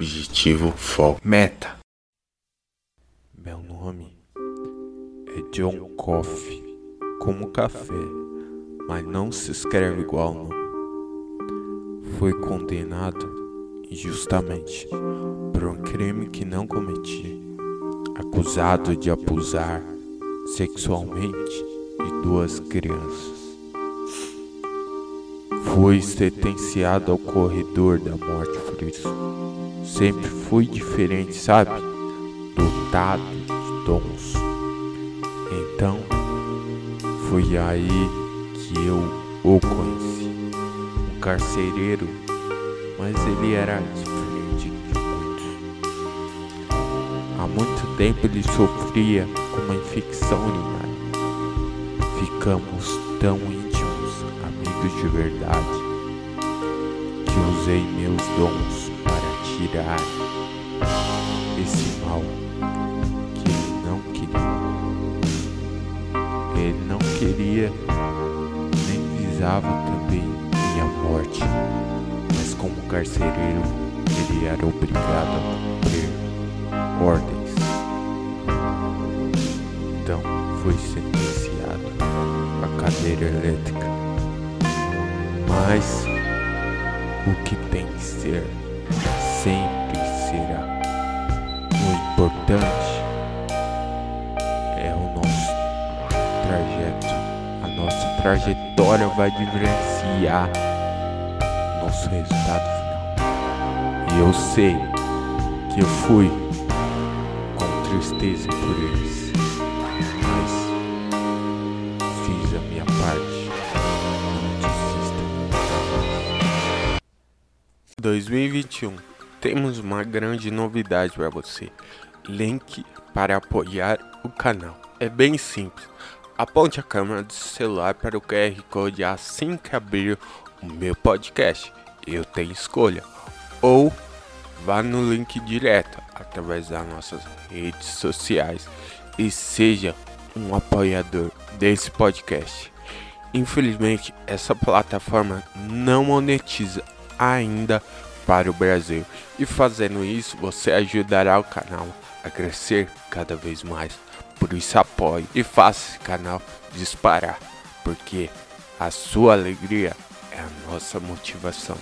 objetivo, foco, meta. Meu nome é John Coffee, como café, mas não se escreve igual não. Fui condenado injustamente por um crime que não cometi, acusado de abusar sexualmente de duas crianças. Fui sentenciado ao corredor da morte por isso. Sempre fui diferente, sabe? Dotado de dons. Então, foi aí que eu o conheci. Um carcereiro, mas ele era diferente de muitos. Há muito tempo ele sofria com uma infecção urinária. Ficamos tão de verdade, que usei meus dons para tirar esse mal que ele não queria. Ele não queria nem visava também minha morte, mas como carcereiro ele era obrigado a cumprir ordens. Então foi sentenciado à cadeira elétrica. Mas o que tem que ser sempre será. O importante é o nosso trajeto. A nossa trajetória vai diferenciar nosso resultado final. E eu sei que eu fui com tristeza por eles, 2021 temos uma grande novidade para você. Link para apoiar o canal. É bem simples. Aponte a câmera do celular para o QR Code assim que abrir o meu podcast. Eu tenho escolha. Ou vá no link direto através das nossas redes sociais e seja um apoiador desse podcast. Infelizmente, essa plataforma não monetiza ainda para o Brasil. E fazendo isso, você ajudará o canal a crescer cada vez mais. Por isso apoie e faça esse canal disparar, porque a sua alegria é a nossa motivação.